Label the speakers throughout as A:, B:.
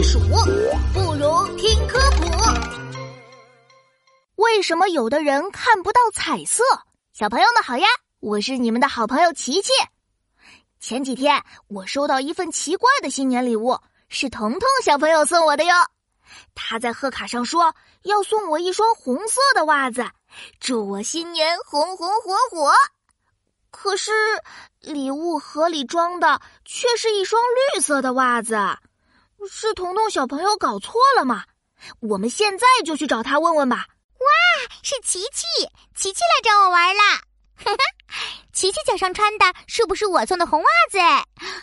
A: 避暑，不如听科普。为什么有的人看不到彩色？小朋友们好呀，我是你们的好朋友琪琪。前几天我收到一份奇怪的新年礼物，是彤彤小朋友送我的哟。他在贺卡上说要送我一双红色的袜子，祝我新年红红火火。可是礼物盒里装的却是一双绿色的袜子，是彤彤小朋友搞错了吗？我们现在就去找他问问吧。
B: 哇，是琪琪，琪琪来找我玩了！哈哈，琪琪脚上穿的是不是我送的红袜子？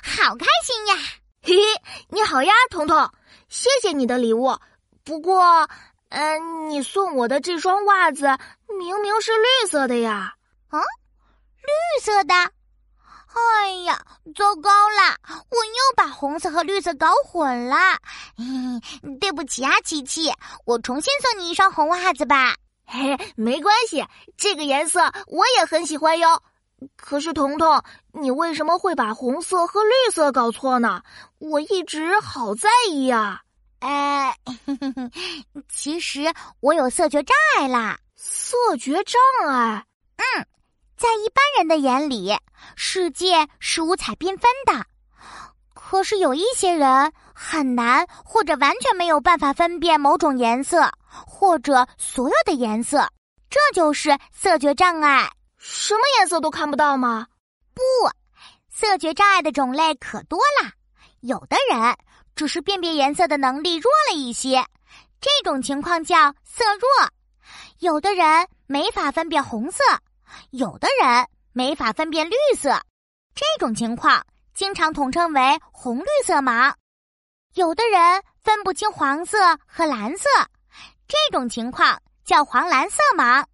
B: 好开心呀！
A: 嘿嘿，你好呀，彤彤，谢谢你的礼物。不过，嗯，你送我的这双袜子明明是绿色的呀。
B: 啊？绿色的，哎呀，糟糕了！红色和绿色搞混了。嗯，对不起啊，琪琪，我重新送你一双红袜子吧。
A: 嘿，没关系，这个颜色我也很喜欢哟。可是，彤彤，你为什么会把红色和绿色搞错呢？我一直好在意呀。
B: 呃，其实我有色觉障碍啦。
A: 色觉障碍？
B: 嗯。在一般人的眼里，世界是五彩缤纷的。可是有一些人很难或者完全没有办法分辨某种颜色，或者所有的颜色，这就是色觉障碍。
A: 什么颜色都看不到吗？
B: 不，色觉障碍的种类可多了。有的人只是辨别颜色的能力弱了一些，这种情况叫色弱；有的人没法分辨红色。有的人没法分辨绿色，这种情况经常统称为红绿色盲。有的人分不清黄色和蓝色，这种情况叫黄蓝色盲。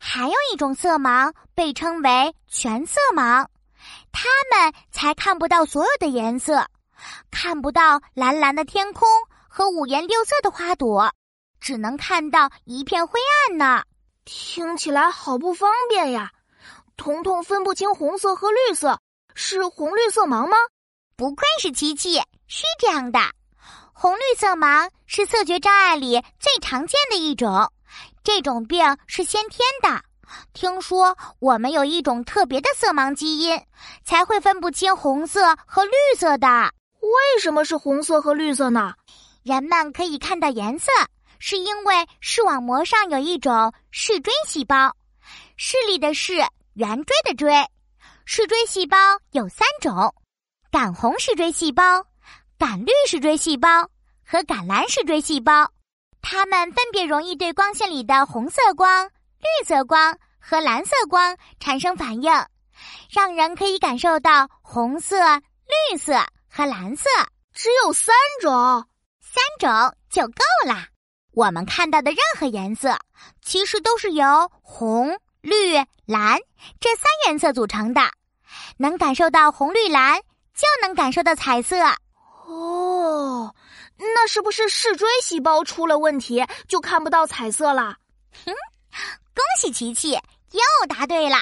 B: 还有一种色盲被称为全色盲，他们才看不到所有的颜色，看不到蓝蓝的天空和五颜六色的花朵，只能看到一片灰暗呢。
A: 听起来好不方便呀！彤彤分不清红色和绿色，是红绿色盲吗？
B: 不愧是琪琪，是这样的。红绿色盲是色觉障碍里最常见的一种，这种病是先天的。听说我们有一种特别的色盲基因，才会分不清红色和绿色的。
A: 为什么是红色和绿色呢？
B: 人们可以看到颜色。是因为视网膜上有一种视锥细胞，视力的视，圆锥的锥，视锥细胞有三种：感红视锥细胞、感绿视锥细胞和感蓝视锥细胞。它们分别容易对光线里的红色光、绿色光和蓝色光产生反应，让人可以感受到红色、绿色和蓝色。
A: 只有三种，
B: 三种就够了。我们看到的任何颜色，其实都是由红、绿、蓝这三颜色组成的。能感受到红、绿、蓝，就能感受到彩色。
A: 哦，那是不是视锥细胞出了问题，就看不到彩色了？
B: 哼，恭喜琪琪又答对了。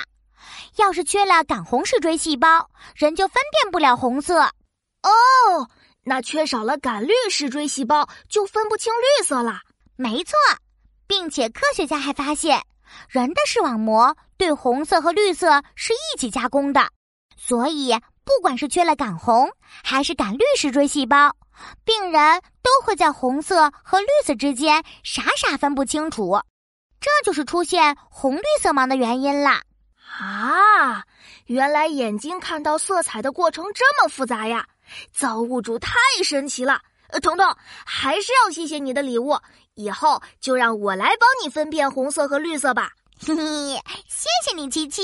B: 要是缺了感红视锥细胞，人就分辨不了红色。
A: 哦，那缺少了感绿视锥细胞，就分不清绿色了。
B: 没错，并且科学家还发现，人的视网膜对红色和绿色是一起加工的，所以不管是缺了感红还是感绿视锥细胞，病人都会在红色和绿色之间傻傻分不清楚，这就是出现红绿色盲的原因啦。
A: 啊，原来眼睛看到色彩的过程这么复杂呀！造物主太神奇了。呃，彤彤，还是要谢谢你的礼物。以后就让我来帮你分辨红色和绿色吧。
B: 嘿嘿，谢谢你，琪琪。